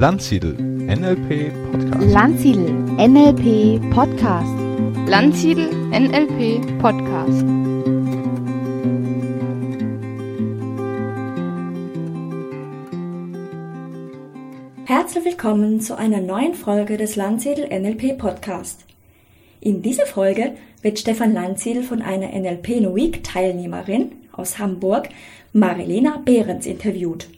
Landsiedel NLP Podcast. Landsiedel NLP Podcast. Landsiedel NLP Podcast. Herzlich willkommen zu einer neuen Folge des Landsiedel NLP Podcast. In dieser Folge wird Stefan Landsiedel von einer NLP No Week Teilnehmerin aus Hamburg, Marilena Behrens, interviewt.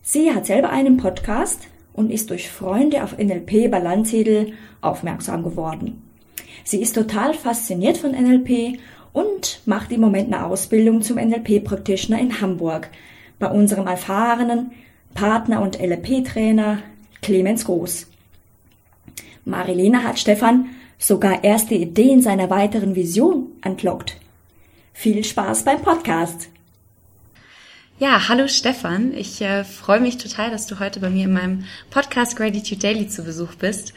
Sie hat selber einen Podcast und ist durch Freunde auf NLP bei Landsiedel aufmerksam geworden. Sie ist total fasziniert von NLP und macht im Moment eine Ausbildung zum NLP-Practitioner in Hamburg bei unserem erfahrenen Partner und NLP-Trainer Clemens Groß. Marilena hat Stefan sogar erste Ideen seiner weiteren Vision entlockt. Viel Spaß beim Podcast! Ja, hallo Stefan. Ich äh, freue mich total, dass du heute bei mir in meinem Podcast Gratitude Daily zu Besuch bist.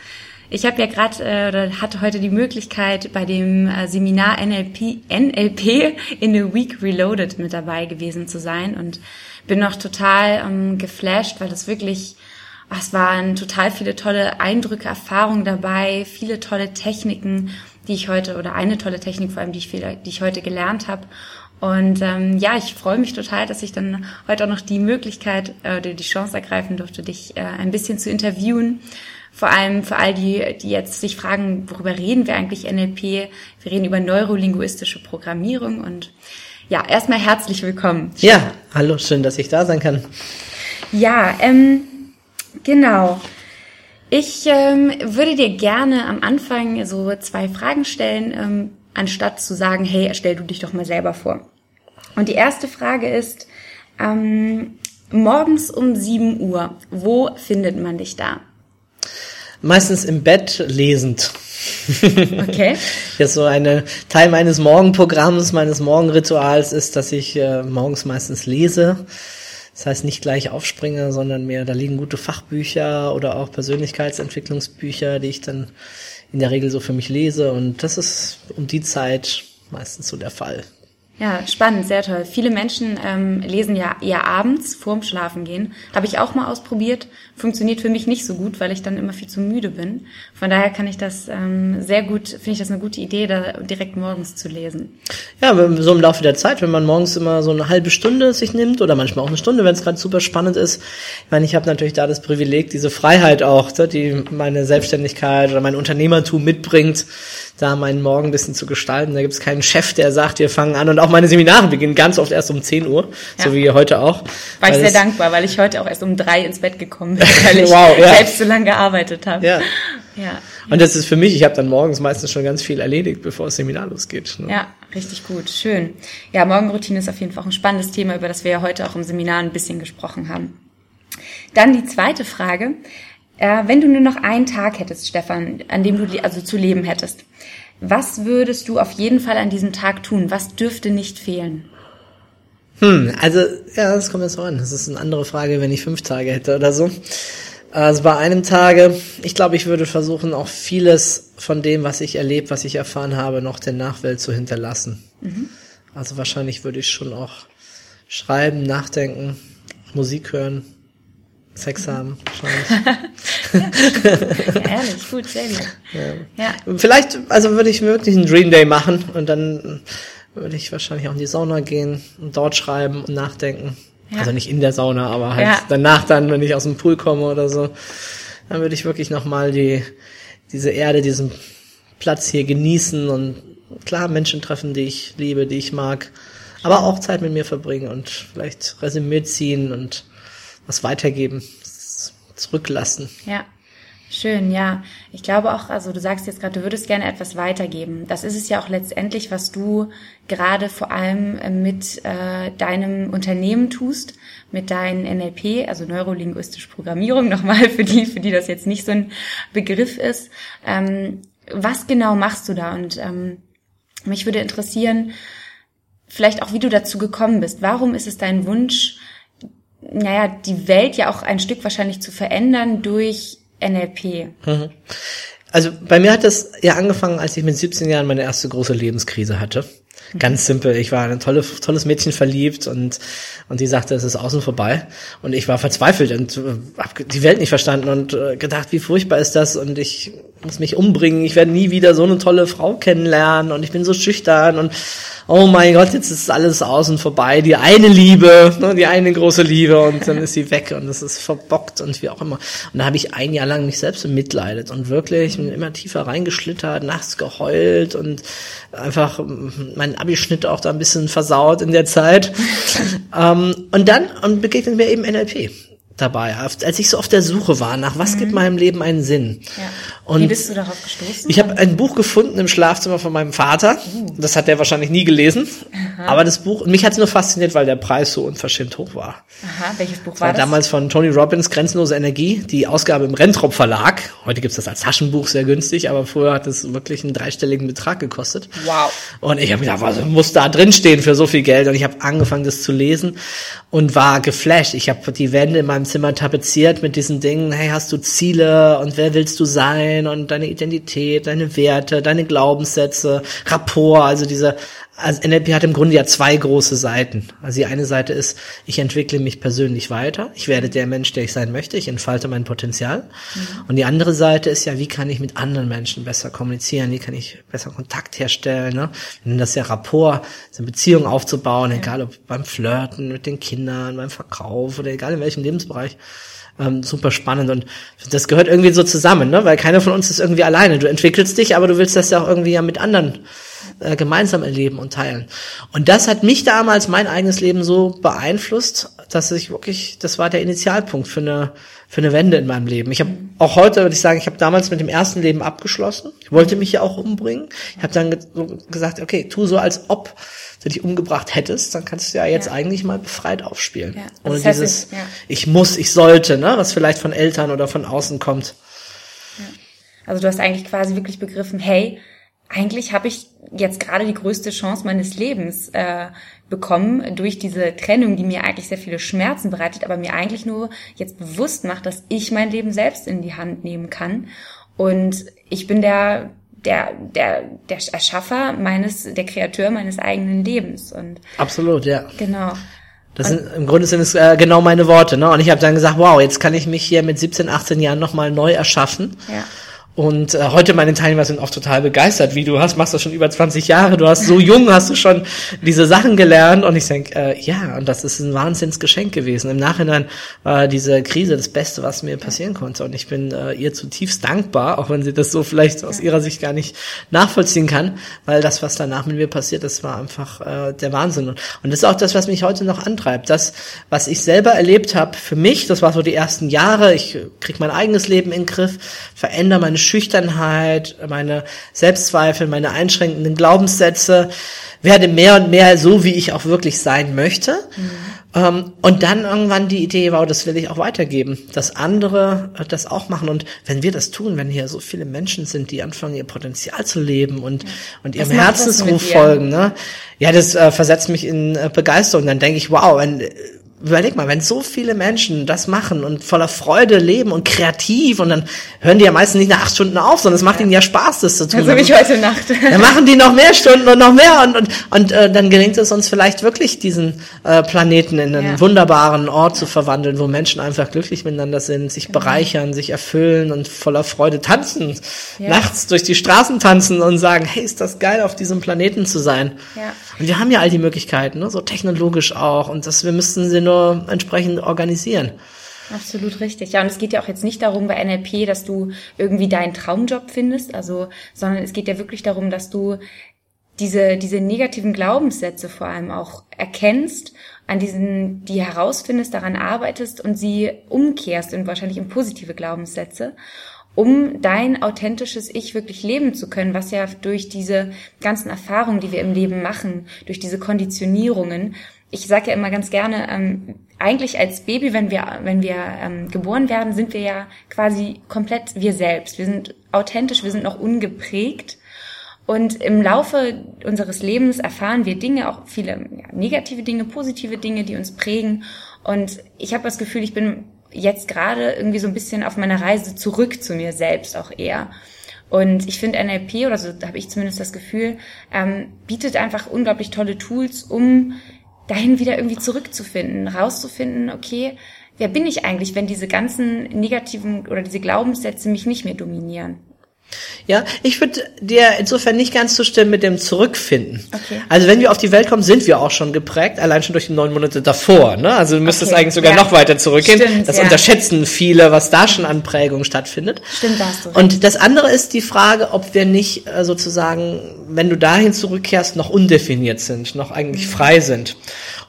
Ich habe ja gerade äh, oder hatte heute die Möglichkeit, bei dem äh, Seminar NLP, NLP in a Week Reloaded mit dabei gewesen zu sein und bin noch total ähm, geflasht, weil das wirklich, ach, es waren total viele tolle Eindrücke, Erfahrungen dabei, viele tolle Techniken, die ich heute oder eine tolle Technik vor allem, die ich, die ich heute gelernt habe. Und ähm, ja, ich freue mich total, dass ich dann heute auch noch die Möglichkeit äh, oder die Chance ergreifen durfte, dich äh, ein bisschen zu interviewen. Vor allem für all die, die jetzt sich fragen, worüber reden wir eigentlich NLP? Wir reden über neurolinguistische Programmierung und ja, erstmal herzlich willkommen. Ja, hallo, schön, dass ich da sein kann. Ja, ähm, genau. Ich ähm, würde dir gerne am Anfang so zwei Fragen stellen, ähm, anstatt zu sagen, hey, stell du dich doch mal selber vor. Und die erste Frage ist, ähm, morgens um 7 Uhr, wo findet man dich da? Meistens im Bett lesend. Okay. Jetzt so eine Teil meines Morgenprogramms, meines Morgenrituals ist, dass ich äh, morgens meistens lese. Das heißt nicht gleich aufspringe, sondern mehr, da liegen gute Fachbücher oder auch Persönlichkeitsentwicklungsbücher, die ich dann in der Regel so für mich lese. Und das ist um die Zeit meistens so der Fall. Ja, spannend, sehr toll. Viele Menschen ähm, lesen ja eher abends vorm Schlafengehen. Habe ich auch mal ausprobiert. Funktioniert für mich nicht so gut, weil ich dann immer viel zu müde bin. Von daher kann ich das ähm, sehr gut, finde ich das eine gute Idee, da direkt morgens zu lesen. Ja, so im Laufe der Zeit, wenn man morgens immer so eine halbe Stunde sich nimmt oder manchmal auch eine Stunde, wenn es gerade super spannend ist. Ich meine, ich habe natürlich da das Privileg, diese Freiheit auch, die meine Selbstständigkeit oder mein Unternehmertum mitbringt, da meinen Morgen ein bisschen zu gestalten. Da gibt es keinen Chef, der sagt, wir fangen an und auch meine Seminare beginnen ganz oft erst um 10 Uhr, Ja. so wie heute auch. War ich sehr dankbar, weil ich heute auch erst um drei ins Bett gekommen bin, weil ich Wow, ja. selbst so lange gearbeitet habe. Ja. ja. Und das ist für mich, ich habe dann morgens meistens schon ganz viel erledigt, bevor das Seminar losgeht. ne? Ja, richtig gut, schön. Ja, Morgenroutine ist auf jeden Fall auch ein spannendes Thema, über das wir ja heute auch im Seminar ein bisschen gesprochen haben. Dann die zweite Frage. Äh, wenn du nur noch einen Tag hättest, Stefan, an dem du also zu leben hättest, was würdest du auf jeden Fall an diesem Tag tun? Was dürfte nicht fehlen? Hm, also, ja, das kommt jetzt so an. Das ist eine andere Frage, wenn ich fünf Tage hätte oder so. Also bei einem Tage, ich glaube, ich würde versuchen, auch vieles von dem, was ich erlebt, was ich erfahren habe, noch der Nachwelt zu hinterlassen. Also wahrscheinlich würde ich schon auch schreiben, nachdenken, Musik hören, Sex haben, wahrscheinlich. Ja, ehrlich, gut, sehr gut. Ja. Vielleicht, also würde ich wirklich einen Dream Day machen und dann würde ich wahrscheinlich auch in die Sauna gehen und dort schreiben und nachdenken. Ja. Also nicht in der Sauna, aber halt Ja. danach dann, wenn ich aus dem Pool komme oder so, dann würde ich wirklich nochmal die, diese Erde, diesen Platz hier genießen und klar Menschen treffen, die ich liebe, die ich mag, aber auch Zeit mit mir verbringen und vielleicht Resümee ziehen und was weitergeben, zurücklassen. Ja, schön, ja. Ich glaube auch, also du sagst jetzt gerade, du würdest gerne etwas weitergeben. Das ist es ja auch letztendlich, was du gerade vor allem äh, mit äh, deinem Unternehmen tust, mit deinen NLP, also neurolinguistische Programmierung, nochmal für die, für die das jetzt nicht so ein Begriff ist. Ähm, was genau machst du da? Und ähm, mich würde interessieren, vielleicht auch, wie du dazu gekommen bist. Warum ist es dein Wunsch, naja, die Welt ja auch ein Stück wahrscheinlich zu verändern durch NLP. Also bei mir hat das ja angefangen, als ich mit 17 Jahren meine erste große Lebenskrise hatte. Ganz simpel. Ich war in ein tolle, tolles Mädchen verliebt und, und die sagte, es ist außen vorbei. Und ich war verzweifelt und äh, habe die Welt nicht verstanden und äh, gedacht, wie furchtbar ist das und ich muss mich umbringen. Ich werde nie wieder so eine tolle Frau kennenlernen und ich bin so schüchtern und oh mein Gott, jetzt ist alles außen vorbei. Die eine Liebe, ne, die eine große Liebe und dann ist sie weg und es ist verbockt und wie auch immer. Und da habe ich ein Jahr lang mich selbst bemitleidet und wirklich immer tiefer reingeschlittert, nachts geheult und einfach mein Abischnitt auch da ein bisschen versaut in der Zeit. ähm, und dann und begegnet mir eben NLP dabei, als ich so auf der Suche war nach was mhm. gibt meinem Leben einen Sinn. Ja. Und Wie bist du darauf gestoßen? Ich habe ein Buch gefunden im Schlafzimmer von meinem Vater. Uh. Das hat er wahrscheinlich nie gelesen. Aha. Aber das Buch, mich hat es nur fasziniert, weil der Preis so unverschämt hoch war. Aha, welches Buch das war, war das? Damals von Tony Robbins, Grenzenlose Energie, die Ausgabe im Rentrop Verlag. Heute gibt's das als Taschenbuch sehr günstig, aber früher hat es wirklich einen dreistelligen Betrag gekostet. Wow. Und ich habe gedacht, was muss da drin stehen für so viel Geld? Und ich habe angefangen, das zu lesen und war geflasht. Ich habe die Wände in meinem Zimmer tapeziert mit diesen Dingen, hey, hast du Ziele und wer willst du sein und deine Identität, deine Werte, deine Glaubenssätze, Rapport, also diese also NLP hat im Grunde ja zwei große Seiten. Also die eine Seite ist, ich entwickle mich persönlich weiter, ich werde der Mensch, der ich sein möchte, ich entfalte mein Potenzial. Mhm. Und die andere Seite ist ja, wie kann ich mit anderen Menschen besser kommunizieren, wie kann ich besser Kontakt herstellen, ne? Und das ja Rapport, eine Beziehung aufzubauen, ja. egal ob beim Flirten mit den Kindern, beim Verkauf oder egal in welchem Lebensbereich. Ähm, super spannend und das gehört irgendwie so zusammen, ne? weil keiner von uns ist irgendwie alleine. Du entwickelst dich, aber du willst das ja auch irgendwie ja mit anderen äh, gemeinsam erleben und teilen. Und das hat mich damals, mein eigenes Leben so beeinflusst, dass ich wirklich, das war der Initialpunkt für eine, für eine Wende in meinem Leben. Ich habe auch heute, würde ich sagen, ich habe damals mit dem ersten Leben abgeschlossen. Ich wollte mich ja auch umbringen. Ich habe dann ge gesagt, okay, tu so, als ob du dich umgebracht hättest, dann kannst du ja jetzt ja. eigentlich mal befreit aufspielen. Ja. Ohne das heißt, dieses, ja. ich muss, ich sollte, ne, was vielleicht von Eltern oder von außen kommt. Also du hast eigentlich quasi wirklich begriffen, hey, eigentlich habe ich jetzt gerade die größte Chance meines Lebens äh, bekommen durch diese Trennung, die mir eigentlich sehr viele Schmerzen bereitet, aber mir eigentlich nur jetzt bewusst macht, dass ich mein Leben selbst in die Hand nehmen kann. Und ich bin der, der, der, der Erschaffer meines, der Kreateur meines eigenen Lebens. Und Absolut, ja. Genau. Das sind, im Grunde sind es äh, genau meine Worte, ne? Und ich habe dann gesagt, wow, jetzt kann ich mich hier mit 17, 18 Jahren nochmal neu erschaffen. Ja. Und äh, heute meine Teilnehmer sind auch total begeistert, wie du hast, machst das schon über 20 Jahre, du hast so jung, hast du schon diese Sachen gelernt und ich denke, äh, ja, und das ist ein Wahnsinnsgeschenk gewesen. Im Nachhinein war diese Krise das Beste, was mir passieren konnte und ich bin äh, ihr zutiefst dankbar, auch wenn sie das so vielleicht aus ihrer Sicht gar nicht nachvollziehen kann, weil das, was danach mit mir passiert, das war einfach äh, der Wahnsinn. Und das ist auch das, was mich heute noch antreibt. Das, was ich selber erlebt habe für mich, das war so die ersten Jahre, ich krieg mein eigenes Leben in den Griff, verändere meine Schüchternheit, meine Selbstzweifel, meine einschränkenden Glaubenssätze, werde mehr und mehr so, wie ich auch wirklich sein möchte. Mhm. Um, und dann irgendwann die Idee, wow, das will ich auch weitergeben, dass andere äh, das auch machen. Und wenn wir das tun, wenn hier so viele Menschen sind, die anfangen, ihr Potenzial zu leben und, ja. und ihrem Herzensruf folgen, ne? Ja, das äh, versetzt mich in äh, Begeisterung. Dann denke ich, wow, wenn, überleg mal, wenn so viele Menschen das machen und voller Freude leben und kreativ und dann hören die ja meistens nicht nach acht Stunden auf, sondern es macht ihnen ja Spaß, das zu tun. Also wie ich heute Nacht. Dann machen die noch mehr Stunden und noch mehr und, und, und äh, dann gelingt es uns vielleicht wirklich, diesen äh, Planeten in einen ja. wunderbaren Ort zu verwandeln, wo Menschen einfach glücklich miteinander sind, sich genau. bereichern, sich erfüllen und voller Freude tanzen, ja. nachts durch die Straßen tanzen und sagen, hey, ist das geil, auf diesem Planeten zu sein. Ja. Und wir haben ja all die Möglichkeiten, ne? so technologisch auch und das, wir müssten sie nur nur entsprechend organisieren. Absolut richtig. Ja, und es geht ja auch jetzt nicht darum bei NLP, dass du irgendwie deinen Traumjob findest, also, sondern es geht ja wirklich darum, dass du diese, diese negativen Glaubenssätze vor allem auch erkennst, an diesen, die herausfindest, daran arbeitest und sie umkehrst in wahrscheinlich in positive Glaubenssätze um dein authentisches Ich wirklich leben zu können, was ja durch diese ganzen Erfahrungen, die wir im Leben machen, durch diese Konditionierungen, ich sage ja immer ganz gerne, ähm, eigentlich als Baby, wenn wir, wenn wir ähm, geboren werden, sind wir ja quasi komplett wir selbst. Wir sind authentisch, wir sind noch ungeprägt. Und im Laufe unseres Lebens erfahren wir Dinge, auch viele ja, negative Dinge, positive Dinge, die uns prägen. Und ich habe das Gefühl, ich bin jetzt gerade irgendwie so ein bisschen auf meiner Reise zurück zu mir selbst auch eher. Und ich finde NLP, oder so habe ich zumindest das Gefühl, ähm, bietet einfach unglaublich tolle Tools, um dahin wieder irgendwie zurückzufinden, rauszufinden, okay, wer bin ich eigentlich, wenn diese ganzen negativen oder diese Glaubenssätze mich nicht mehr dominieren? Ja, ich würde dir insofern nicht ganz zustimmen mit dem Zurückfinden. Okay. Also wenn wir auf die Welt kommen, sind wir auch schon geprägt, allein schon durch die neun Monate davor. Ne? Also du müsstest Okay, eigentlich sogar ja. noch weiter zurückgehen. Stimmt, das ja. unterschätzen viele, was da schon an Prägung stattfindet. Stimmt, da hast du recht. Und das andere ist die Frage, ob wir nicht äh, sozusagen, wenn du dahin zurückkehrst, noch undefiniert sind, noch eigentlich Mhm. frei sind.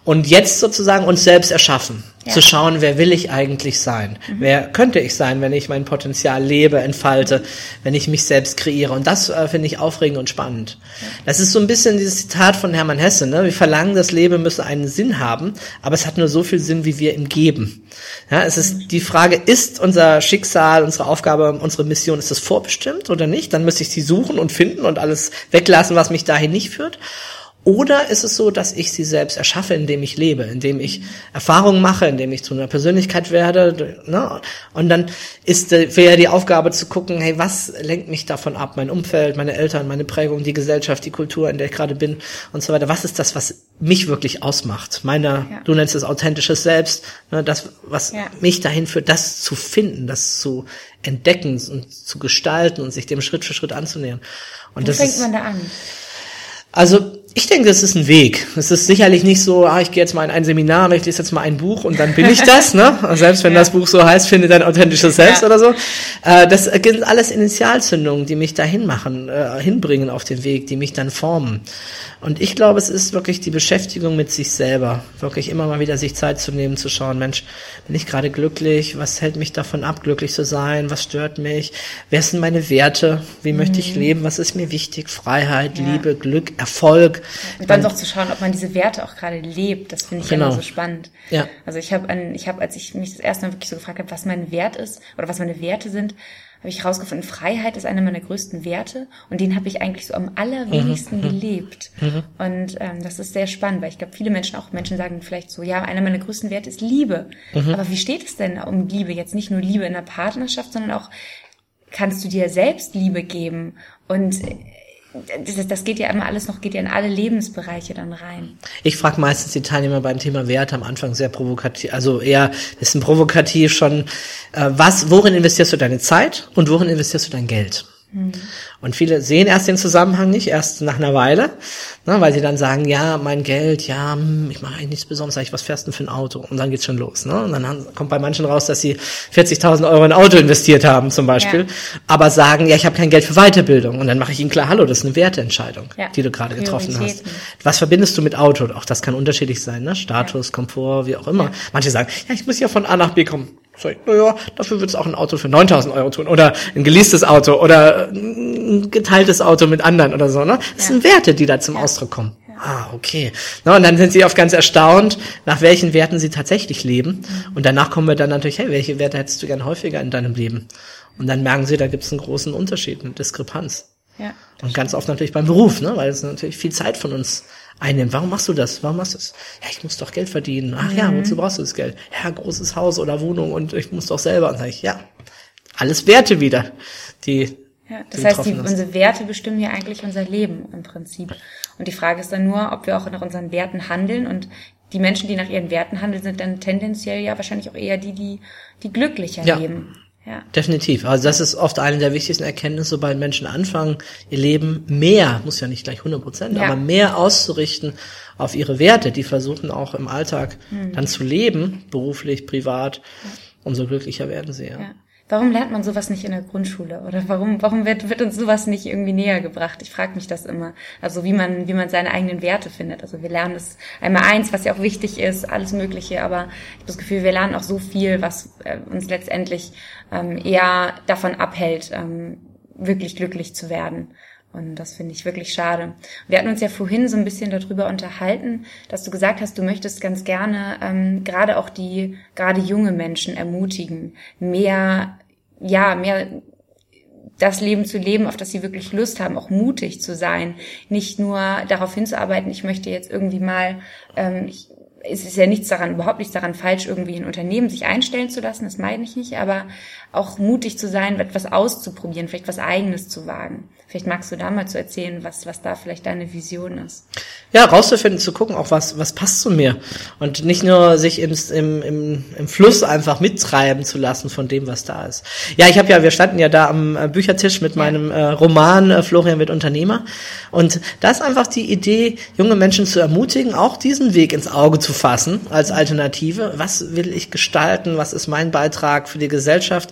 Und jetzt sozusagen uns selbst erschaffen. Ja. Mhm. Zu schauen, wer will ich eigentlich sein? Wer könnte ich sein, wenn ich mein Potenzial lebe, entfalte, wenn ich mich selbst kreiere? Und das äh, finde ich aufregend und spannend. Das ist so ein bisschen dieses Zitat von Hermann Hesse. Ne? Wir verlangen, das Leben müsse einen Sinn haben, aber es hat nur so viel Sinn, wie wir ihm geben. Ja, es ist die Frage, ist unser Schicksal, unsere Aufgabe, unsere Mission, ist das vorbestimmt oder nicht? Dann müsste ich sie suchen und finden und alles weglassen, was mich dahin nicht führt. Oder ist es so, dass ich sie selbst erschaffe, indem ich lebe, indem ich Erfahrungen mache, indem ich zu einer Persönlichkeit werde? Ne? Und dann ist äh, wäre die Aufgabe zu gucken, hey, was lenkt mich davon ab? Mein Umfeld, meine Eltern, meine Prägung, die Gesellschaft, die Kultur, in der ich gerade bin und so weiter. Was ist das, was mich wirklich ausmacht? Meine, Ja. du nennst es authentisches Selbst, ne? das, was Ja. mich dahin führt, das zu finden, das zu entdecken und zu gestalten und sich dem Schritt für Schritt anzunähern. Und Wo das fängt ist, man da an? also ich denke, das ist ein Weg. Es ist sicherlich nicht so, ah, ich gehe jetzt mal in ein Seminar, ich lese jetzt mal ein Buch und dann bin ich das, ne? Selbst wenn Ja. das Buch so heißt, finde dein authentisches Selbst Ja. oder so. Äh, das sind alles Initialzündungen, die mich dahin machen, äh, hinbringen auf den Weg, die mich dann formen. Und ich glaube, es ist wirklich die Beschäftigung mit sich selber. Wirklich immer mal wieder sich Zeit zu nehmen, zu schauen, Mensch, bin ich gerade glücklich? Was hält mich davon ab, glücklich zu sein? Was stört mich? Wer sind meine Werte? Wie möchte ich leben? Was ist mir wichtig? Freiheit, Mhm. Ja. Liebe, Glück, Erfolg. Und dann doch zu schauen, ob man diese Werte auch gerade lebt, das finde ich Genau. immer so spannend. Ja. Also ich habe, ich habe, als ich mich das erste Mal wirklich so gefragt habe, was mein Wert ist oder was meine Werte sind, habe ich herausgefunden, Freiheit ist einer meiner größten Werte und den habe ich eigentlich so am allerwenigsten gelebt. Und ähm, das ist sehr spannend, weil ich glaube, viele Menschen, auch Menschen sagen vielleicht so, ja, einer meiner größten Werte ist Liebe. Aber wie steht es denn um Liebe? Jetzt nicht nur Liebe in der Partnerschaft, sondern auch kannst du dir selbst Liebe geben und das, das geht ja immer alles noch, geht ja in alle Lebensbereiche dann rein. Ich frage meistens die Teilnehmer beim Thema Werte am Anfang sehr provokativ, also eher bisschen provokativ schon, äh, was, worin investierst du deine Zeit und worin investierst du dein Geld? Und viele sehen erst den Zusammenhang nicht, erst nach einer Weile, ne, weil sie dann sagen, ja, mein Geld, ja, hm, ich mache eigentlich nichts Besonderes, sag ich, was fährst du denn für ein Auto? Und dann geht's schon los. Ne? Und dann haben, kommt bei manchen raus, dass sie 40.000 Euro in ein Auto investiert haben zum Beispiel, Ja. aber sagen, ja, ich habe kein Geld für Weiterbildung. Und dann mache ich ihnen klar, hallo, das ist eine Werteentscheidung, Ja. die du gerade getroffen hast. Was verbindest du mit Auto? Auch das kann unterschiedlich sein, ne? Status, Komfort, wie auch immer. Manche sagen, ja, ich muss ja von A nach B kommen. Sag ich, naja, dafür wird es auch ein Auto für 9000 Euro tun. Oder ein geleastes Auto oder ein geteiltes Auto mit anderen oder so, ne? Das Ja. sind Werte, die da zum Ausdruck kommen. Ah, okay. Na, und dann sind sie oft ganz erstaunt, nach welchen Werten sie tatsächlich leben. Mhm. Und danach kommen wir dann natürlich, hey, welche Werte hättest du gern häufiger in deinem Leben? Und dann merken sie, da gibt es einen großen Unterschied, eine Diskrepanz. Ja. Und ganz oft natürlich beim Beruf, ne? weil es natürlich viel Zeit von uns einnimmt. Warum machst du das? Warum machst du das? Ja, ich muss doch Geld verdienen. Ach ja, wozu brauchst du das Geld? Ja, großes Haus oder Wohnung und ich muss doch selber. Und sag ich, ja, alles Werte wieder, die Ja, das heißt, die, unsere Werte bestimmen ja eigentlich unser Leben im Prinzip. Und die Frage ist dann nur, ob wir auch nach unseren Werten handeln. Und die Menschen, die nach ihren Werten handeln, sind dann tendenziell ja wahrscheinlich auch eher die, die, die glücklicher Ja. leben. Ja. Definitiv. Also das ist oft eine der wichtigsten Erkenntnisse, sobald Menschen anfangen, ihr Leben mehr, muss ja nicht gleich 100 Prozent, Ja. aber mehr auszurichten auf ihre Werte, die versuchen auch im Alltag Hm. dann zu leben, beruflich, privat, umso glücklicher werden sie. Ja. Warum lernt man sowas nicht in der Grundschule? Oder warum, warum wird, wird uns sowas nicht irgendwie näher gebracht? Ich frage mich das immer. Also wie man, wie man seine eigenen Werte findet. Also wir lernen das einmal eins, was ja auch wichtig ist, alles Mögliche, aber ich habe das Gefühl, wir lernen auch so viel, was äh, uns letztendlich ähm, eher davon abhält, ähm, wirklich glücklich zu werden. Und das finde ich wirklich schade. Wir hatten uns ja vorhin so ein bisschen darüber unterhalten, dass du gesagt hast, du möchtest ganz gerne ähm, gerade auch die, gerade junge Menschen ermutigen, mehr, ja, mehr das Leben zu leben, auf das sie wirklich Lust haben, auch mutig zu sein, nicht nur darauf hinzuarbeiten, ich möchte jetzt irgendwie mal ähm, ich, es ist ja nichts daran, überhaupt nichts daran falsch, irgendwie ein Unternehmen sich einstellen zu lassen, das meine ich nicht, aber auch mutig zu sein, etwas auszuprobieren, vielleicht was Eigenes zu wagen. Vielleicht magst du da mal zu erzählen, was, was da vielleicht deine Vision ist. Ja, rauszufinden, zu gucken, auch was, was passt zu mir. Und nicht nur sich im, im, im, im Fluss einfach mittreiben zu lassen von dem, was da ist. Ja, ich habe ja, wir standen ja da am äh, Büchertisch mit meinem äh, Roman äh, Florian wird Unternehmer. Und da ist einfach die Idee, junge Menschen zu ermutigen, auch diesen Weg ins Auge zu fassen als Alternative. Was will ich gestalten? Was ist mein Beitrag für die Gesellschaft?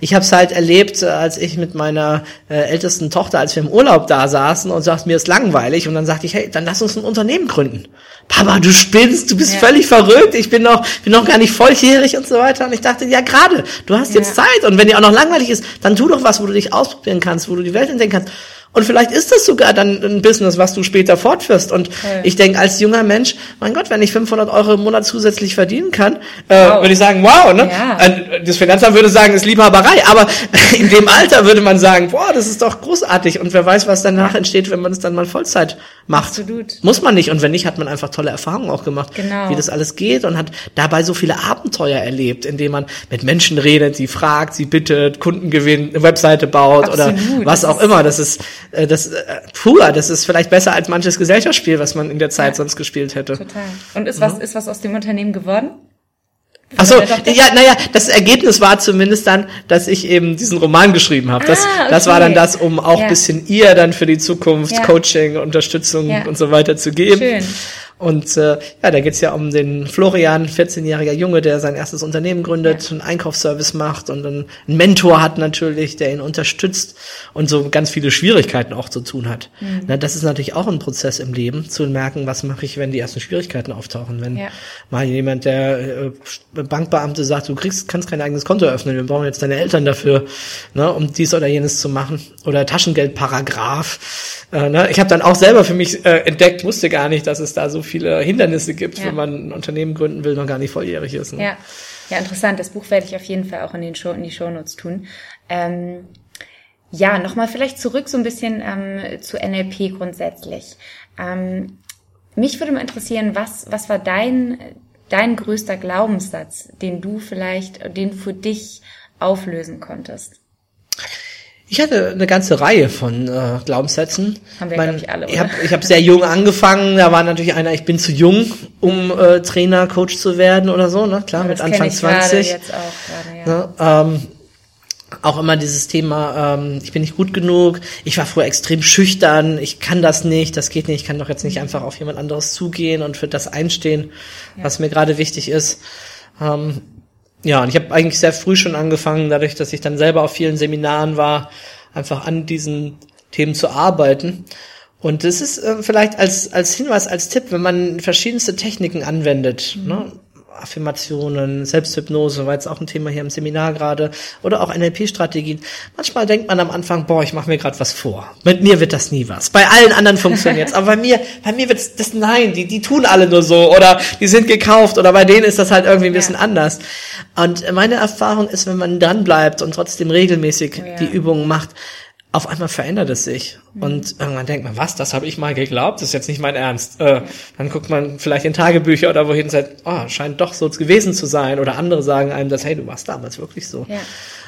Ich habe es halt erlebt, äh, als ich mit meiner äh, ältesten Tochter, als wir im Urlaub da saßen und sagten, mir ist langweilig. Und dann sagte ich, hey, dann lass uns ein Unternehmen gründen. Papa, du spinnst, du bist Ja. völlig verrückt, ich bin noch, bin noch gar nicht volljährig und so weiter. Und ich dachte, ja gerade, du hast jetzt Ja. Zeit. Und wenn dir auch noch langweilig ist, dann tu doch was, wo du dich ausprobieren kannst, wo du die Welt entdecken kannst. Und vielleicht ist das sogar dann ein Business, was du später fortführst. Und ich denke, als junger Mensch, mein Gott, wenn ich 500 Euro im Monat zusätzlich verdienen kann, äh, Wow. würde ich sagen, wow, ne? Ja. Äh, Das Finanzamt würde sagen, ist Liebhaberei. Aber in dem Alter würde man sagen, boah, das ist doch großartig. Und wer weiß, was danach entsteht, wenn man es dann mal Vollzeit macht. Absolut. Muss man nicht. Und wenn nicht, hat man einfach tolle Erfahrungen auch gemacht, Genau. wie das alles geht und hat dabei so viele Abenteuer erlebt, indem man mit Menschen redet, sie fragt, sie bittet, Kunden gewinnt, eine Webseite baut oder Absolut. was Das auch immer. Das ist, äh, das, äh, puh, das ist vielleicht besser als manches Gesellschaftsspiel, was man in der Zeit Ja. sonst gespielt hätte. Total. Und ist was, ist was aus dem Unternehmen geworden? Ach so, ja, naja, das Ergebnis war zumindest dann, dass ich eben diesen Roman geschrieben habe. Das, Ah, das war okay. dann das, um auch Ja. bisschen ihr dann für die Zukunft Ja. Coaching, Unterstützung Ja. und so weiter zu geben. Schön. Und äh, ja, da geht's ja um den Florian, 14-jähriger Junge, der sein erstes Unternehmen gründet, einen Einkaufsservice macht und einen Mentor hat natürlich, der ihn unterstützt und so ganz viele Schwierigkeiten auch zu tun hat. Mhm. Na, das ist natürlich auch ein Prozess im Leben, zu merken, was mache ich, wenn die ersten Schwierigkeiten auftauchen. Wenn Ja. mal jemand, der äh, Bankbeamte sagt, du kriegst, kannst kein eigenes Konto öffnen, wir brauchen jetzt deine Eltern dafür, ne, um dies oder jenes zu machen. Oder Taschengeldparagraph. Äh, ne? Ich habe dann auch selber für mich äh, entdeckt, wusste gar nicht, dass es da so viele Hindernisse gibt, Ja. wenn man ein Unternehmen gründen will, noch gar nicht volljährig ist. Ne? Ja. Ja, interessant. Das Buch werde ich auf jeden Fall auch in, den Show, in die Shownotes tun. Ähm, ja, nochmal vielleicht zurück so ein bisschen ähm, zu NLP grundsätzlich. Ähm, mich würde mal interessieren, was, was war dein, dein größter Glaubenssatz, den du vielleicht, den du für dich auflösen konntest? Ich hatte eine ganze Reihe von äh, Glaubenssätzen. Haben wir, Mein- ich, alle, Ich oder? habe ich hab sehr jung angefangen. Da war natürlich einer, ich bin zu jung, um äh, Trainer, Coach zu werden oder so. Ne? Klar, mit das kenn Anfang ich gerade 20. jetzt auch gerade, ja. Ne? Ähm, auch immer dieses Thema, ähm, ich bin nicht gut genug, ich war früher extrem schüchtern, ich kann das nicht, das geht nicht, ich kann doch jetzt nicht einfach auf jemand anderes zugehen und für das einstehen, was mir gerade wichtig ist. Ähm, ja, und ich habe eigentlich sehr früh schon angefangen, dadurch, dass ich dann selber auf vielen Seminaren war, einfach an diesen Themen zu arbeiten. Und das ist äh, vielleicht als, als Hinweis, als Tipp, wenn man verschiedenste Techniken anwendet, ne? Affirmationen, Selbsthypnose war jetzt auch ein Thema hier im Seminar gerade, oder auch NLP-Strategien. Manchmal denkt man am Anfang, boah, ich mache mir gerade was vor. Mit mir wird das nie was. Bei allen anderen funktioniert's, aber bei mir, bei mir wird's das nein, die die tun alle nur so oder die sind gekauft oder bei denen ist das halt irgendwie ein bisschen Ja. anders. Und meine Erfahrung ist, wenn man dran bleibt und trotzdem regelmäßig Ja. die Übungen macht, auf einmal verändert es sich. Und irgendwann denkt man, was, das habe ich mal geglaubt, das ist jetzt nicht mein Ernst. Äh, dann guckt man vielleicht in Tagebücher oder wohin und sagt, oh, scheint doch so gewesen zu sein. Oder andere sagen einem das, hey, du warst damals wirklich so. Ja.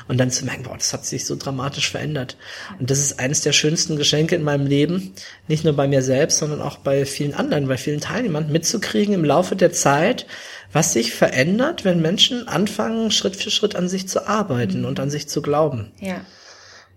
Und dann zu merken, boah, das hat sich so dramatisch verändert. Und das ist eines der schönsten Geschenke in meinem Leben, nicht nur bei mir selbst, sondern auch bei vielen anderen, bei vielen Teilnehmern, mitzukriegen im Laufe der Zeit, was sich verändert, wenn Menschen anfangen, Schritt für Schritt an sich zu arbeiten und an sich zu glauben. Ja.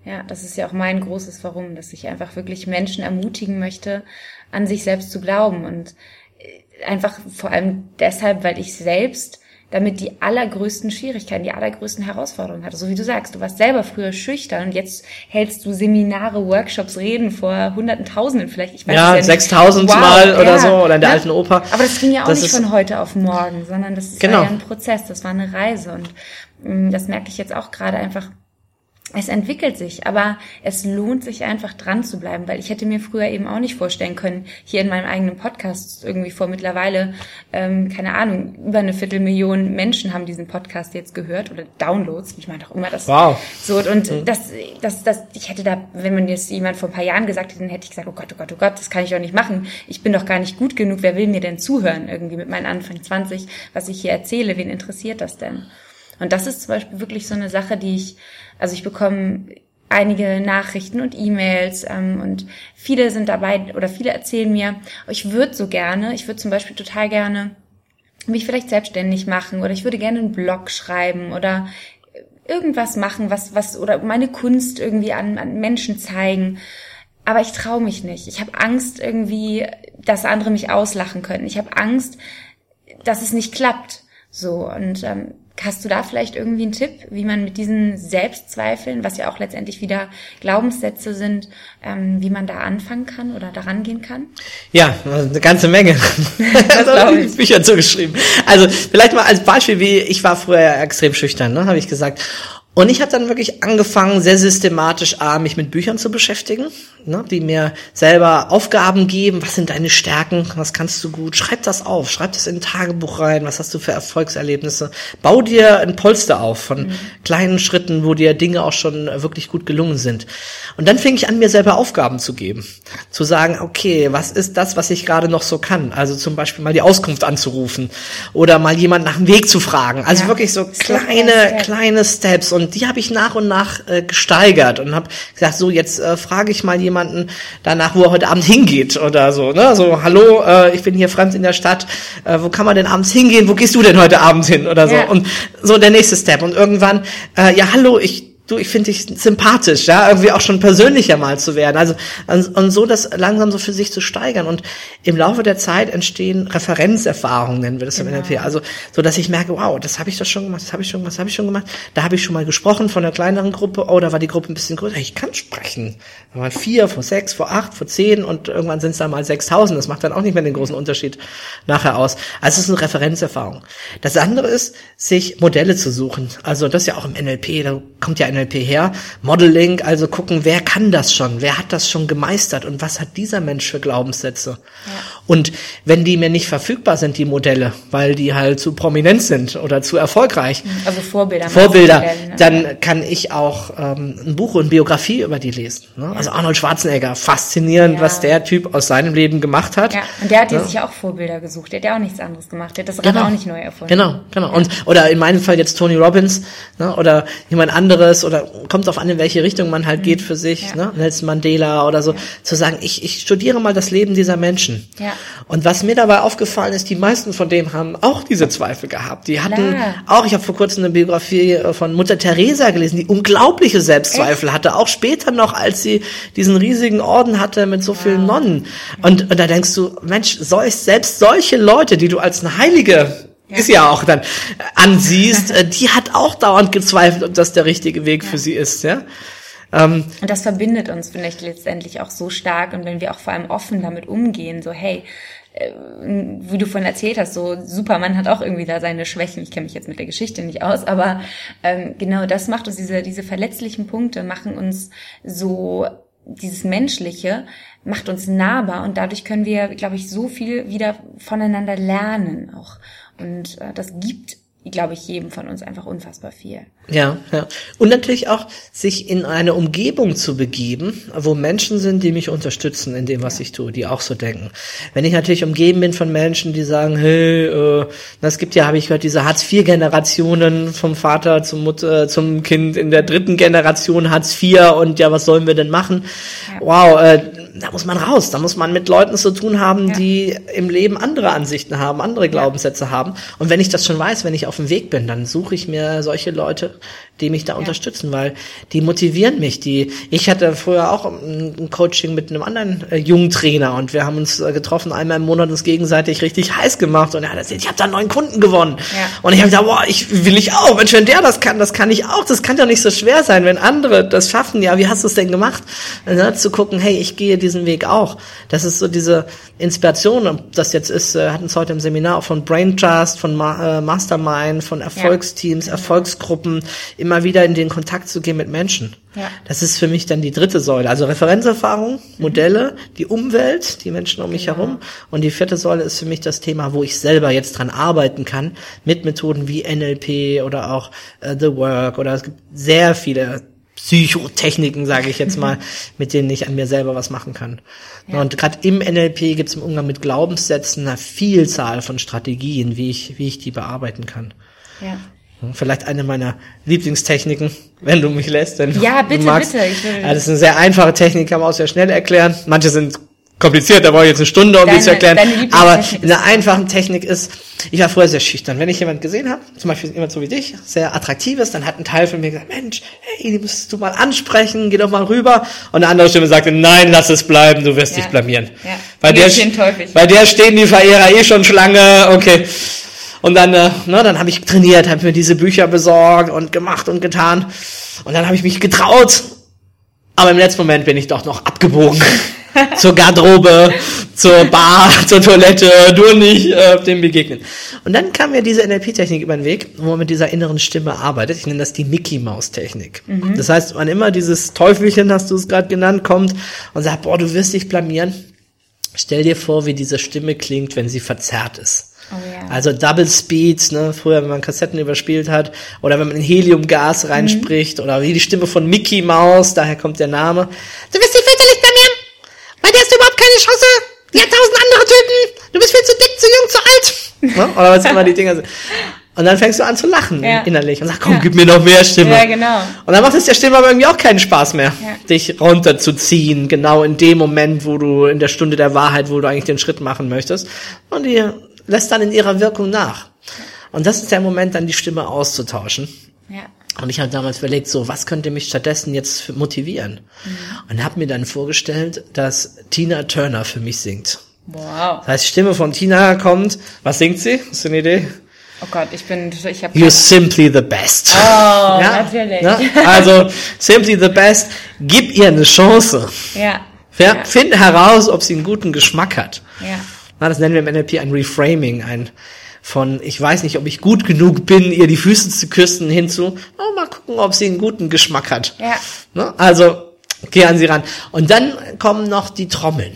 Ja, das ist ja auch mein großes Warum, dass ich einfach wirklich Menschen ermutigen möchte, an sich selbst zu glauben und äh, einfach vor allem deshalb, weil ich selbst damit die allergrößten Schwierigkeiten, die allergrößten Herausforderungen hatte. So wie du sagst, du warst selber früher schüchtern und jetzt hältst du Seminare, Workshops, Reden vor Hunderten, Tausenden vielleicht. Ich weiß Ja, es ja. 6000 Mal oder so, oder in der alten Oper. Aber das ging ja auch Das nicht von heute auf morgen, sondern das Genau. war ja ein Prozess, das war eine Reise und mh, das merke ich jetzt auch gerade einfach es entwickelt sich, aber es lohnt sich einfach dran zu bleiben, weil ich hätte mir früher eben auch nicht vorstellen können, hier in meinem eigenen Podcast irgendwie vor mittlerweile, ähm, keine Ahnung, über eine Viertelmillion Menschen haben diesen Podcast jetzt gehört oder Downloads, ich meine auch immer das. Wow. So, und mhm. das, das, das, ich hätte da, wenn man jetzt jemand vor ein paar Jahren gesagt hätte, dann hätte ich gesagt, oh Gott, oh Gott, oh Gott, das kann ich doch nicht machen. Ich bin doch gar nicht gut genug, wer will mir denn zuhören irgendwie mit meinen Anfang 20, was ich hier erzähle, wen interessiert das denn? Und das ist zum Beispiel wirklich so eine Sache, die ich, also ich bekomme einige Nachrichten und E-Mails ähm, und viele sind dabei oder viele erzählen mir, ich würde so gerne, ich würde zum Beispiel total gerne mich vielleicht selbstständig machen oder ich würde gerne einen Blog schreiben oder irgendwas machen, was was oder meine Kunst irgendwie an, an Menschen zeigen. Aber ich traue mich nicht. Ich habe Angst irgendwie, dass andere mich auslachen können. Ich habe Angst, dass es nicht klappt. So und ähm, Hast du da vielleicht irgendwie einen Tipp, wie man mit diesen Selbstzweifeln, was ja auch letztendlich wieder Glaubenssätze sind, ähm, wie man da anfangen kann oder daran gehen kann? Ja, eine ganze Menge. das Bücher zugeschrieben. Also vielleicht mal als Beispiel, wie ich war früher extrem schüchtern, ne, habe ich gesagt. Und ich habe dann wirklich angefangen, sehr systematisch A, mich mit Büchern zu beschäftigen, ne, die mir selber Aufgaben geben. Was sind deine Stärken? Was kannst du gut? Schreib das auf. Schreib das in ein Tagebuch rein. Was hast du für Erfolgserlebnisse? Bau dir ein Polster auf von mhm. kleinen Schritten, wo dir Dinge auch schon wirklich gut gelungen sind. Und dann fing ich an, mir selber Aufgaben zu geben. Zu sagen, okay, was ist das, was ich gerade noch so kann? Also zum Beispiel mal die Auskunft anzurufen oder mal jemand nach dem Weg zu fragen. Also ja. wirklich so kleine, kleine Steps. Und die habe ich nach und nach äh, gesteigert und habe gesagt, so jetzt äh, frage ich mal jemanden danach, wo er heute Abend hingeht oder so. Ne? So, hallo, äh, ich bin hier fremd in der Stadt, äh, wo kann man denn abends hingehen? Wo gehst du denn heute Abend hin oder so? Ja. Und so der nächste Step. Und irgendwann, äh, ja, hallo, ich du, ich finde dich sympathisch, ja, irgendwie auch schon persönlicher mal zu werden. Also und, so das langsam so für sich zu steigern. Und im Laufe der Zeit entstehen Referenzerfahrungen, nennen wir das genau. im NLP. Also so, dass ich merke, wow, das habe ich doch schon gemacht, das habe ich schon gemacht, das habe ich schon gemacht. Da habe ich schon mal gesprochen von einer kleineren Gruppe. Oh, da war die Gruppe ein bisschen größer. Ich kann sprechen. Da waren vier, vor sechs, vor acht, vor zehn und irgendwann sind es dann mal sechstausend. Das macht dann auch nicht mehr den großen Unterschied nachher aus. Also es ist eine Referenzerfahrung. Das andere ist, sich Modelle zu suchen. Also das ist ja auch im NLP, da kommt ja NLP her. Modeling, also gucken, wer kann das schon? Wer hat das schon gemeistert? Und was hat dieser Mensch für Glaubenssätze? Ja. Und wenn die mir nicht verfügbar sind, die Modelle, weil die halt zu prominent sind oder zu erfolgreich. Also Vorbilder. Vorbilder. Modellen, ne? Dann kann ich auch ähm, ein Buch und Biografie über die lesen. Ne? Ja. Also Arnold Schwarzenegger, faszinierend, ja. was der Typ aus seinem Leben gemacht hat. Ja, und der hat ja sich ja auch Vorbilder gesucht. Der hat ja auch nichts anderes gemacht. Der hat das Rad genau. auch nicht neu erfunden. Genau, genau. Und, oder in meinem Fall jetzt Tony Robbins ne? oder jemand anderes oder kommt auf an, in welche Richtung man halt mhm. geht für sich, ja. ne? Nelson Mandela oder so, ja. zu sagen, ich, ich studiere mal das Leben dieser Menschen. Ja. Und was mir dabei aufgefallen ist, die meisten von denen haben auch diese Zweifel gehabt. Die hatten Klar. auch, ich habe vor kurzem eine Biografie äh, von Mutter Teresa gelesen, die unglaubliche Selbstzweifel Echt? hatte, auch später noch, als sie diesen riesigen Orden hatte mit so vielen Nonnen. Und, und da denkst du, Mensch, solch, selbst solche Leute, die du als eine Heilige ja. ist ja auch dann ansiehst, äh, die hat auch dauernd gezweifelt, ob das der richtige Weg ja. für sie ist, ja. Ähm, und das verbindet uns vielleicht letztendlich auch so stark und wenn wir auch vor allem offen damit umgehen, so hey, äh, wie du vorhin erzählt hast, so Superman hat auch irgendwie da seine Schwächen. Ich kenne mich jetzt mit der Geschichte nicht aus, aber ähm, genau das macht uns, diese, diese verletzlichen Punkte machen uns so, dieses Menschliche macht uns nahbar und dadurch können wir, glaube ich, so viel wieder voneinander lernen auch. Und äh, das gibt glaube ich, jedem von uns einfach unfassbar viel. Ja, ja. Und natürlich auch, sich in eine Umgebung zu begeben, wo Menschen sind, die mich unterstützen in dem, was ja. ich tue, die auch so denken. Wenn ich natürlich umgeben bin von Menschen, die sagen, hey, äh, das gibt ja, habe ich gehört, diese Hartz-IV-Generationen vom Vater zum Mutter, zum Kind in der dritten Generation Hartz IV und ja, was sollen wir denn machen? Ja. Wow, äh, da muss man raus, da muss man mit Leuten zu tun haben, ja. die im Leben andere Ansichten haben, andere Glaubenssätze haben. Und wenn ich das schon weiß, wenn ich auf auf dem Weg bin, dann suche ich mir solche Leute, die mich da ja. unterstützen, weil die motivieren mich. Die, ich hatte früher auch ein Coaching mit einem anderen äh, jungen Trainer und wir haben uns äh, getroffen, einmal im Monat uns gegenseitig richtig heiß gemacht und er hat erzählt, ich habe da einen neuen Kunden gewonnen. Ja. Und ich habe gesagt, boah, ich will ich auch. Mensch, wenn der das kann, das kann ich auch. Das kann doch nicht so schwer sein, wenn andere das schaffen. Ja, wie hast du es denn gemacht? Ne, zu gucken, hey, ich gehe diesen Weg auch. Das ist so diese Inspiration. Das jetzt ist, äh, hatten es heute im Seminar auch von Brain Trust, von Ma äh, Mastermind, von Erfolgsteams, ja. Erfolgsgruppen, immer wieder in den Kontakt zu gehen mit Menschen. Ja. Das ist für mich dann die dritte Säule. Also Referenzerfahrung, Modelle, die Umwelt, die Menschen um mich herum. Und die vierte Säule ist für mich das Thema, wo ich selber jetzt dran arbeiten kann, mit Methoden wie NLP oder auch äh, The Work oder es gibt sehr viele Psychotechniken, sage ich jetzt mal, mit denen ich an mir selber was machen kann. Und gerade im NLP gibt es im Umgang mit Glaubenssätzen eine Vielzahl von Strategien, wie ich, wie ich die bearbeiten kann. Ja. Vielleicht eine meiner Lieblingstechniken, wenn du mich lässt. Wenn Ja, du bitte, magst. bitte, ich will- ja, das ist eine sehr einfache Technik, kann man auch sehr schnell erklären. Manche sind kompliziert, da brauche ich jetzt eine Stunde, um die Deine- zu erklären. Aber ist eine einfache Technik ist, ich war vorher sehr schüchtern. Wenn ich jemand gesehen habe, zum Beispiel jemand so wie dich, sehr attraktiv ist, dann hat ein Teil von mir gesagt, Mensch, hey, die müsstest du mal ansprechen, geh doch mal rüber. Und eine andere Stimme sagte, nein, lass es bleiben, du wirst Ja. dich blamieren. Ja. Bei, der, bei der stehen die Verehrer eh schon Schlange, okay. Und dann, äh, ne, dann habe ich trainiert, habe mir diese Bücher besorgt und gemacht und getan. Und dann habe ich mich getraut. Aber im letzten Moment bin ich doch noch abgebogen. zur Garderobe, zur Bar, zur Toilette, nur nicht äh, dem begegnen. Und dann kam mir diese NLP-Technik über den Weg, wo man mit dieser inneren Stimme arbeitet. Ich nenne das die Mickey-Maus-Technik. Das heißt, wann immer dieses Teufelchen, hast du es gerade genannt, kommt und sagt, boah, du wirst dich blamieren, stell dir vor, wie diese Stimme klingt, wenn sie verzerrt ist. Oh ja. Also Double Speed, ne, früher, wenn man Kassetten überspielt hat, oder wenn man in Heliumgas reinspricht, oder wie die Stimme von Mickey Mouse, daher kommt der Name. Du wirst dich fürchterlich blamieren, bei der hast du überhaupt keine Chance, die hat tausend andere Typen, du bist viel zu dick, zu jung, zu alt. Ne? Oder was immer die Dinger sind. Und dann fängst du an zu lachen Ja. innerlich und sagst, komm, Ja. gib mir noch mehr Stimme. Ja, genau. Und dann macht es der Stimme aber irgendwie auch keinen Spaß mehr, Ja. dich runterzuziehen, genau in dem Moment, wo du in der Stunde der Wahrheit, wo du eigentlich den Schritt machen möchtest. Und die lässt dann in ihrer Wirkung nach. Und das ist der Moment, dann die Stimme auszutauschen. Ja. Und ich habe damals überlegt, so, was könnte mich stattdessen jetzt motivieren? Und habe mir dann vorgestellt, dass Tina Turner für mich singt. Wow. Das heißt, Stimme von Tina kommt. Was singt sie? Hast du eine Idee? Oh Gott, ich bin, ich habe You're simply the best. Oh, natürlich. Ne? Also, simply the best. Gib ihr eine Chance. Ja. Ja, Ja. Finde heraus, ob sie einen guten Geschmack hat. Ja. Das nennen wir im NLP ein Reframing, ein von, ich weiß nicht, ob ich gut genug bin, ihr die Füße zu küssen, hinzu, oh, mal gucken, ob sie einen guten Geschmack hat. Ja. Ne? Also, geh an sie ran. Und dann kommen noch die Trommeln.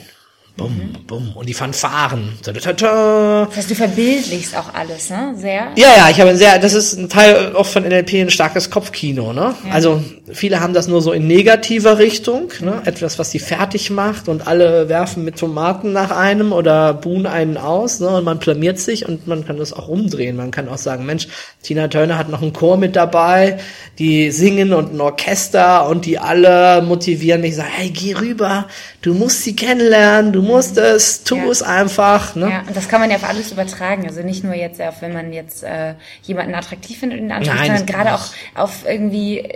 Bum, bum. Und die Fanfaren. Ta, ta, ta. Das heißt, du verbildlichst auch alles, ne? Sehr. Ja, ja, ich habe ein sehr, das ist ein Teil auch von NLP ein starkes Kopfkino, ne? Also viele haben das nur so in negativer Richtung, ne? Etwas, was sie fertig macht und alle werfen mit Tomaten nach einem oder buhen einen aus, ne? Und man blamiert sich und man kann das auch umdrehen. Man kann auch sagen, Mensch, Tina Turner hat noch einen Chor mit dabei, die singen und ein Orchester und die alle motivieren mich, sagen, hey, geh rüber, du musst sie kennenlernen, du musst es, tu Ja. es einfach, ne? Ja, und das kann man ja auf alles übertragen. Also nicht nur jetzt auf, wenn man jetzt äh, jemanden attraktiv findet anspricht, Nein, sondern gerade auch auf irgendwie,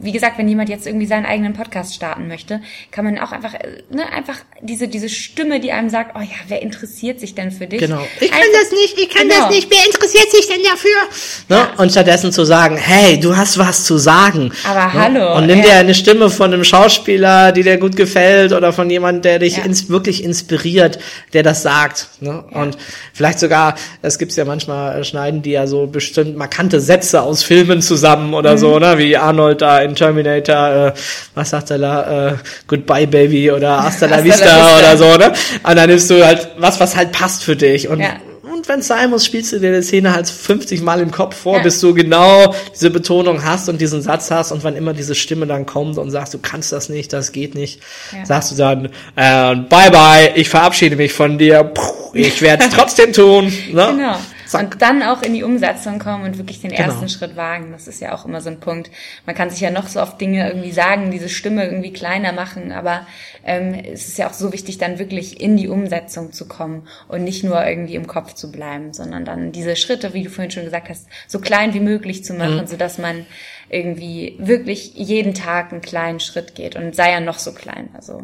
wie gesagt, wenn jemand jetzt irgendwie seinen eigenen Podcast starten möchte, kann man auch einfach, äh, ne, einfach diese diese Stimme, die einem sagt, oh ja, wer interessiert sich denn für dich? Genau. Ich kann Einfach- das nicht, ich kann Genau. das nicht, wer interessiert sich denn dafür? Ne? Und stattdessen zu sagen, hey, du hast was zu sagen. Aber ne? hallo, Und nimm ja. dir eine Stimme von einem Schauspieler, die dir gut gefällt oder von jemand, der dich Ja. ins, wirklich inspiriert, der das sagt. Ne? Und vielleicht sogar, es gibt's ja manchmal, äh, schneiden die ja so bestimmt markante Sätze aus Filmen zusammen oder Mhm. so, ne? wie Arnold da in Terminator, äh, was sagt er da, äh, Goodbye Baby oder Hasta la Hasta la Vista Vista. oder so, ne? Und dann nimmst du halt was, was halt passt für dich. Und Ja. Und wenn es sein muss, spielst du dir die Szene halt 50 Mal im Kopf vor, Ja. bis du genau diese Betonung hast und diesen Satz hast. Und wann immer diese Stimme dann kommt und sagst, du kannst das nicht, das geht nicht, Ja. sagst du dann, äh, bye bye, ich verabschiede mich von dir, Puh, ich werde es trotzdem tun. Ne? Genau. Zack. Und dann auch in die Umsetzung kommen und wirklich den Genau. ersten Schritt wagen. Das ist ja auch immer so ein Punkt. Man kann sich ja noch so oft Dinge irgendwie sagen, diese Stimme irgendwie kleiner machen, aber ähm, es ist ja auch so wichtig, dann wirklich in die Umsetzung zu kommen und nicht nur irgendwie im Kopf zu bleiben, sondern dann diese Schritte, wie du vorhin schon gesagt hast, so klein wie möglich zu machen, Mhm. sodass man irgendwie wirklich jeden Tag einen kleinen Schritt geht und sei er noch so klein. Also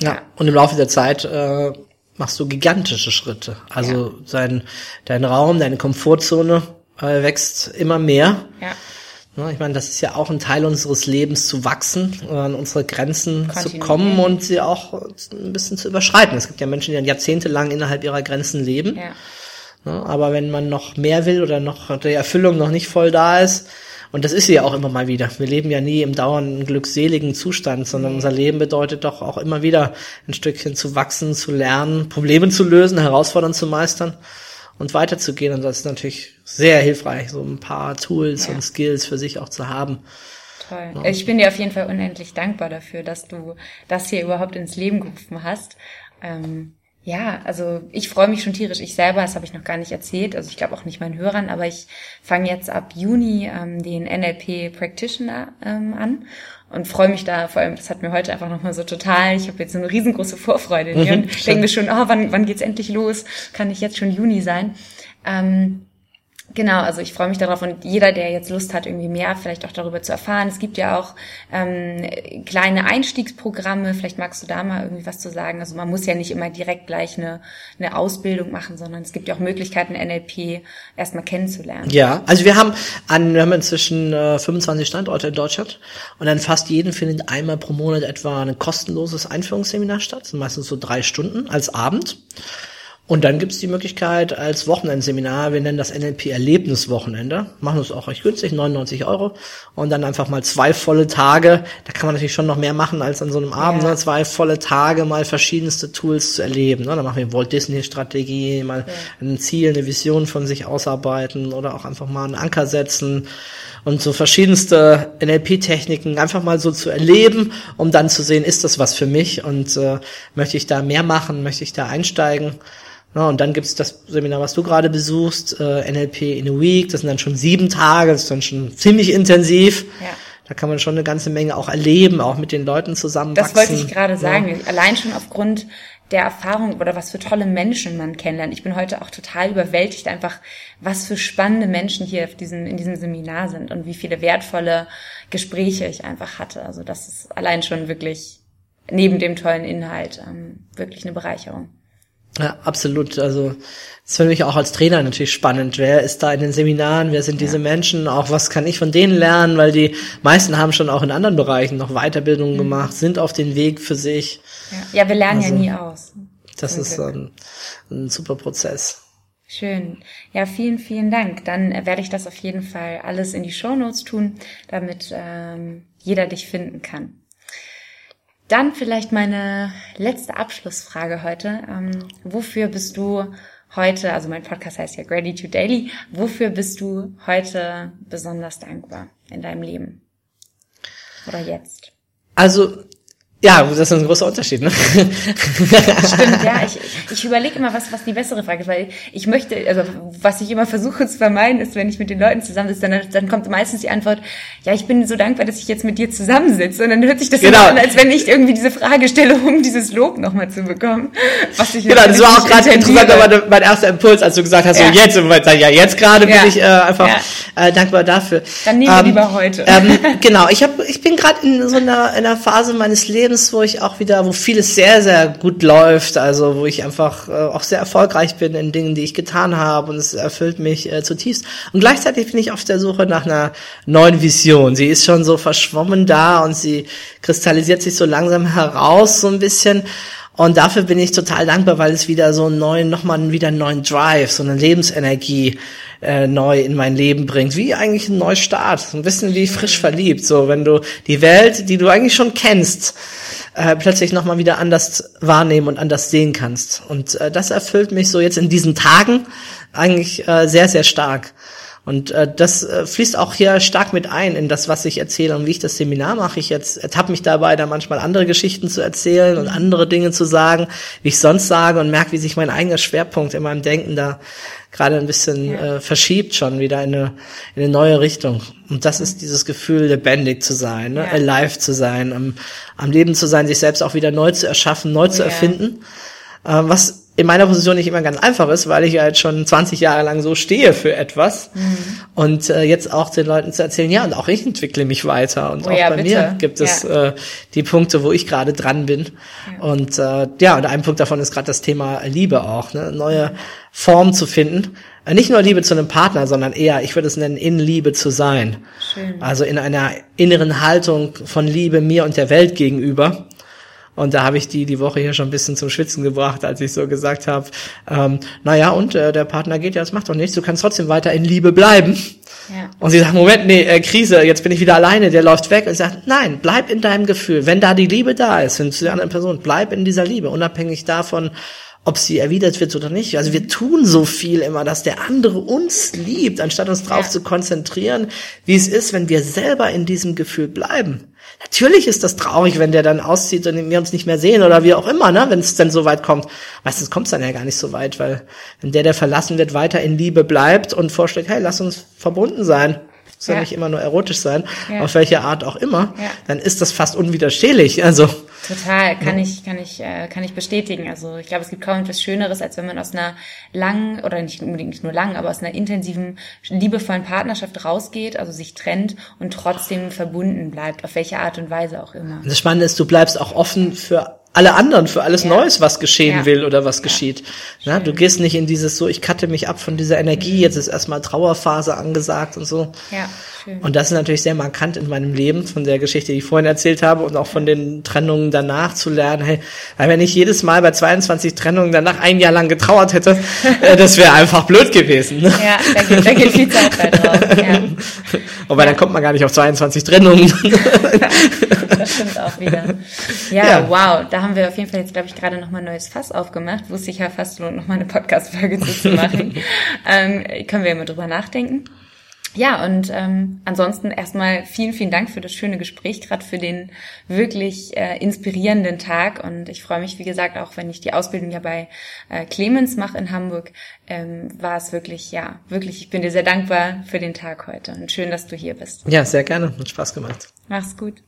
Ja. Und im Laufe der Zeit äh, machst du gigantische Schritte. Also sein, dein Raum, deine Komfortzone äh, wächst immer mehr. ja. Ne, Ich meine, das ist ja auch ein Teil unseres Lebens zu wachsen, an unsere Grenzen zu kommen und sie auch ein bisschen zu überschreiten. Es gibt ja Menschen, die dann jahrzehntelang innerhalb ihrer Grenzen leben. Ja. Ja, aber wenn man noch mehr will oder noch die Erfüllung noch nicht voll da ist, und das ist sie ja auch immer mal wieder. Wir leben ja nie im dauernden glückseligen Zustand, sondern unser Leben bedeutet doch auch immer wieder ein Stückchen zu wachsen, zu lernen, Probleme zu lösen, Herausforderungen zu meistern und weiterzugehen. Und das ist natürlich sehr hilfreich, so ein paar Tools Ja. und Skills für sich auch zu haben. Toll. Ich bin dir auf jeden Fall unendlich dankbar dafür, dass du das hier überhaupt ins Leben gerufen hast. Ähm, ja, also ich freue mich schon tierisch. Ich selber, das habe ich noch gar nicht erzählt, also ich glaube auch nicht meinen Hörern, aber ich fange jetzt ab Juni ähm, den NLP Practitioner ähm, an und freue mich da, vor allem, das hat mir heute einfach nochmal so total, ich habe jetzt so eine riesengroße Vorfreude in mir Mhm, und denke mir schon, oh, wann, wann geht's endlich los? Kann ich jetzt schon Juni sein? Ähm, Genau, also ich freue mich darauf und jeder, der jetzt Lust hat, irgendwie mehr vielleicht auch darüber zu erfahren. Es gibt ja auch ähm, kleine Einstiegsprogramme, vielleicht magst du da mal irgendwie was zu sagen. Also man muss ja nicht immer direkt gleich eine, eine Ausbildung machen, sondern es gibt ja auch Möglichkeiten, NLP erstmal kennenzulernen. Ja, also wir haben an, wir haben inzwischen äh, 25 Standorte in Deutschland und an fast jeden findet einmal pro Monat etwa ein kostenloses Einführungsseminar statt, meistens so drei Stunden als Abend. Und dann gibt's die Möglichkeit als Wochenendseminar, wir nennen das NLP Erlebniswochenende, machen es auch recht günstig, 99 Euro. Und dann einfach mal zwei volle Tage, da kann man natürlich schon noch mehr machen als an so einem Abend, Ja. ne? zwei volle Tage mal verschiedenste Tools zu erleben. Ne? Dann machen wir Walt Disney Strategie, mal ein Ziel, eine Vision von sich ausarbeiten oder auch einfach mal einen Anker setzen und so verschiedenste NLP-Techniken einfach mal so zu erleben, um dann zu sehen, ist das was für mich und äh, möchte ich da mehr machen, möchte ich da einsteigen. Ja, und dann gibt's das Seminar, was du gerade besuchst, äh, NLP in a Week, das sind dann schon sieben Tage, das ist dann schon ziemlich intensiv. Ja. Da kann man schon eine ganze Menge auch erleben, auch mit den Leuten zusammenwachsen. Das wollte ich gerade Ja. sagen. Allein schon aufgrund der Erfahrung oder was für tolle Menschen man kennenlernt. Ich bin heute auch total überwältigt, einfach was für spannende Menschen hier auf diesem, in diesem Seminar sind und wie viele wertvolle Gespräche ich einfach hatte. Also das ist allein schon wirklich neben dem tollen Inhalt ähm, wirklich eine Bereicherung. Ja, absolut. Also das ist für mich auch als Trainer natürlich spannend. Wer ist da in den Seminaren? Wer sind diese Menschen? Auch was kann ich von denen lernen? Weil die meisten haben schon auch in anderen Bereichen noch Weiterbildungen gemacht, sind auf den Weg für sich. Ja, ja wir lernen Also- ja nie aus. Das ist ein, ein super Prozess. Schön. Ja, vielen, vielen Dank. Dann werde ich das auf jeden Fall alles in die Shownotes tun, damit ähm, jeder dich finden kann. Dann vielleicht meine letzte Abschlussfrage heute. Ähm, wofür bist du heute, also mein Podcast heißt ja Gratitude Daily, wofür bist du heute besonders dankbar in deinem Leben? Oder jetzt? Also, ja, das ist ein großer Unterschied, ne? Stimmt, ja. Ich, ich überlege immer, was, was die bessere Frage ist, weil ich möchte, also was ich immer versuche zu vermeiden, ist, wenn ich mit den Leuten zusammensitze, dann, dann kommt meistens die Antwort, ja, ich bin so dankbar, dass ich jetzt mit dir zusammensitze. Und dann hört sich das Genau. an, als wenn ich irgendwie diese Frage stelle, um dieses Lob nochmal zu bekommen. Was ich Genau, das war auch gerade interessant, aber mein erster Impuls, als du gesagt hast, Ja. so jetzt, ich sag, ja, jetzt gerade Ja. bin ich äh, einfach Ja. äh, dankbar dafür. Dann nehmen wir lieber heute. Ähm, genau, ich habe, ich bin gerade in so einer, in einer Phase meines Lebens, wo ich auch wieder, wo vieles sehr, sehr gut läuft, also wo ich einfach äh, auch sehr erfolgreich bin in Dingen, die ich getan habe und es erfüllt mich äh, zutiefst. Und gleichzeitig bin ich auf der Suche nach einer neuen Vision. Sie ist schon so verschwommen da und sie kristallisiert sich so langsam heraus so ein bisschen. Und dafür bin ich total dankbar, weil es wieder so einen neuen, nochmal wieder einen neuen Drive, so eine Lebensenergie äh, neu in mein Leben bringt. Wie eigentlich ein Neustart. So ein bisschen wie frisch verliebt. So, wenn du die Welt, die du eigentlich schon kennst, äh, plötzlich nochmal wieder anders wahrnehmen und anders sehen kannst. Und äh, das erfüllt mich so jetzt in diesen Tagen eigentlich äh, sehr, sehr stark. Und äh, das äh, fließt auch hier stark mit ein in das, was ich erzähle und wie ich das Seminar mache. Ich jetzt ertappe mich dabei, da manchmal andere Geschichten zu erzählen und andere Dinge zu sagen, wie ich sonst sage und merke, wie sich mein eigener Schwerpunkt in meinem Denken da gerade ein bisschen äh, verschiebt schon wieder in eine, in eine neue Richtung. Und das ist dieses Gefühl, lebendig zu sein, ne? Ja. alive zu sein, am, am Leben zu sein, sich selbst auch wieder neu zu erschaffen, neu zu ja. erfinden. Äh, was in meiner Position nicht immer ganz einfach ist, weil ich ja jetzt schon 20 Jahre lang so stehe für etwas. Und äh, jetzt auch den Leuten zu erzählen, ja, und auch ich entwickle mich weiter. Und Oh auch ja, bei bitte. mir gibt es äh, die Punkte, wo ich gerade dran bin. Und äh, ja, und ein Punkt davon ist gerade das Thema Liebe auch, ne? neue Form zu finden, Äh, nicht nur Liebe zu einem Partner, sondern eher, ich würde es nennen, in Liebe zu sein, Schön. also in einer inneren Haltung von Liebe mir und der Welt gegenüber Und da habe ich die die Woche hier schon ein bisschen zum Schwitzen gebracht, als ich so gesagt habe, ähm, naja, und äh, der Partner geht ja, das macht doch nichts, du kannst trotzdem weiter in Liebe bleiben. Ja. Und sie sagt, Moment, nee, äh, Krise, jetzt bin ich wieder alleine, der läuft weg. Und ich sage, nein, bleib in deinem Gefühl. Wenn da die Liebe da ist, wenn zu der anderen Person, bleib in dieser Liebe, unabhängig davon, ob sie erwidert wird oder nicht. Also wir tun so viel immer, dass der andere uns liebt, anstatt uns darauf ja. zu konzentrieren, wie es ist, wenn wir selber in diesem Gefühl bleiben. Natürlich ist das traurig, wenn der dann auszieht und wir uns nicht mehr sehen oder wie auch immer, ne, wenn es dann so weit kommt. Meistens kommt es dann ja gar nicht so weit, weil wenn der, der verlassen wird, weiter in Liebe bleibt und vorschlägt, hey, lass uns verbunden sein, soll ja. nicht immer nur erotisch sein, ja. auf welche Art auch immer, ja. dann ist das fast unwiderstehlich. Also total kann ich kann ich äh, kann ich bestätigen. Also ich glaube, es gibt kaum etwas Schöneres, als wenn man aus einer langen oder nicht unbedingt nicht nur lang, aber aus einer intensiven liebevollen Partnerschaft rausgeht, also sich trennt und trotzdem verbunden bleibt, auf welche Art und Weise auch immer. Das Spannende ist, du bleibst auch offen für alle anderen, für alles ja. Neues, was geschehen ja. will oder was ja. geschieht. Na, du gehst nicht in dieses so, ich cutte mich ab von dieser Energie, mhm. jetzt ist erstmal Trauerphase angesagt und so. Ja. Schön. Und das ist natürlich sehr markant in meinem Leben, von der Geschichte, die ich vorhin erzählt habe und auch von den Trennungen danach zu lernen. Hey, weil wenn ich jedes Mal bei 22 Trennungen danach ein Jahr lang getrauert hätte, äh, das wäre einfach blöd gewesen. Ne? Ja, da geht, da geht viel Zeit bei drauf. Ja. Wobei ja. dann kommt man gar nicht auf 22 Trennungen. das stimmt auch wieder. Ja, ja, wow, da haben wir auf jeden Fall jetzt, glaube ich, gerade nochmal ein neues Fass aufgemacht, wo es sich ja fast lohnt, nochmal eine Podcast-Folge zu machen. ähm, können wir immer drüber nachdenken. Ja, und ähm, ansonsten erstmal vielen, vielen Dank für das schöne Gespräch, gerade für den wirklich äh, inspirierenden Tag. Und ich freue mich, wie gesagt, auch wenn ich die Ausbildung ja bei äh, Clemens mache in Hamburg, ähm, war es wirklich, ja, wirklich, ich bin dir sehr dankbar für den Tag heute und schön, dass du hier bist. Ja, sehr gerne. Hat Spaß gemacht. Mach's gut.